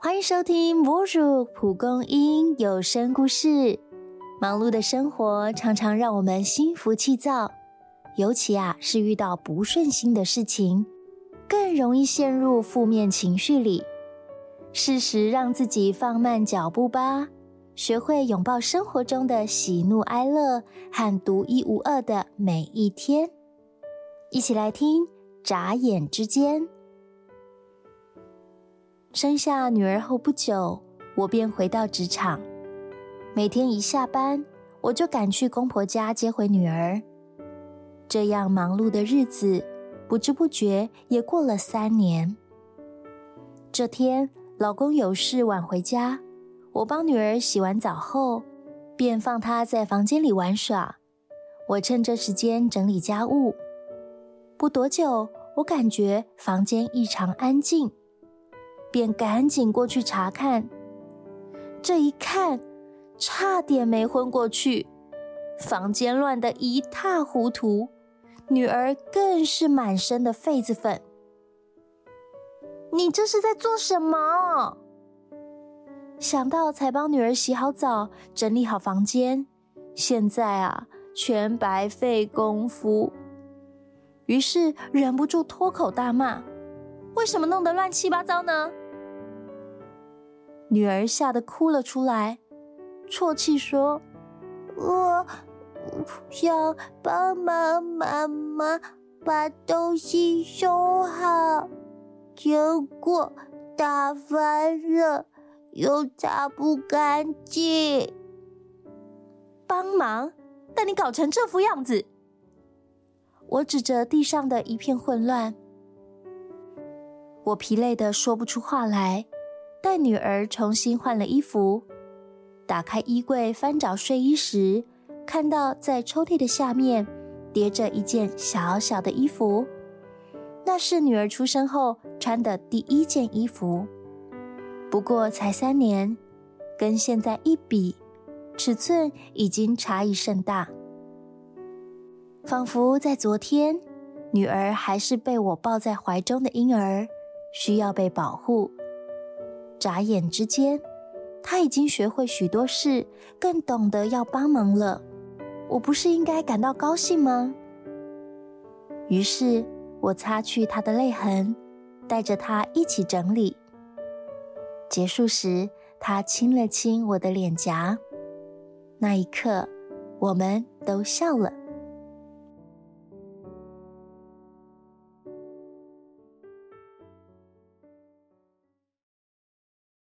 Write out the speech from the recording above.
欢迎收听母乳蒲公英有声故事。忙碌的生活常常让我们心浮气躁，尤其啊是遇到不顺心的事情，更容易陷入负面情绪里。适时让自己放慢脚步吧，学会拥抱生活中的喜怒哀乐和独一无二的每一天。一起来听《眨眼之间》。生下女儿后不久，我便回到职场。每天一下班，我就赶去公婆家接回女儿。这样忙碌的日子，不知不觉也过了三年。这天，老公有事晚回家，我帮女儿洗完澡后，便放她在房间里玩耍。我趁这时间整理家务。不多久，我感觉房间异常安静。便赶紧过去查看，这一看，差点没昏过去。房间乱得一塌糊涂，女儿更是满身的痱子粉。你这是在做什么？想到才帮女儿洗好澡、整理好房间，现在啊，全白费功夫。于是忍不住脱口大骂。为什么弄得乱七八糟呢？女儿吓得哭了出来，啜泣说：“我想帮忙妈妈把东西收好，结果打翻了，又擦不干净。帮忙？但你搞成这副样子！”我指着地上的一片混乱。我疲累的说不出话来，带女儿重新换了衣服，打开衣柜翻找睡衣时，看到在抽屉的下面叠着一件小小的衣服，那是女儿出生后穿的第一件衣服，不过才三年，跟现在一比，尺寸已经差异甚大，仿佛在昨天，女儿还是被我抱在怀中的婴儿。需要被保护。眨眼之间，他已经学会许多事，更懂得要帮忙了。我不是应该感到高兴吗？于是我擦去他的泪痕，带着他一起整理。结束时，他亲了亲我的脸颊。那一刻，我们都笑了。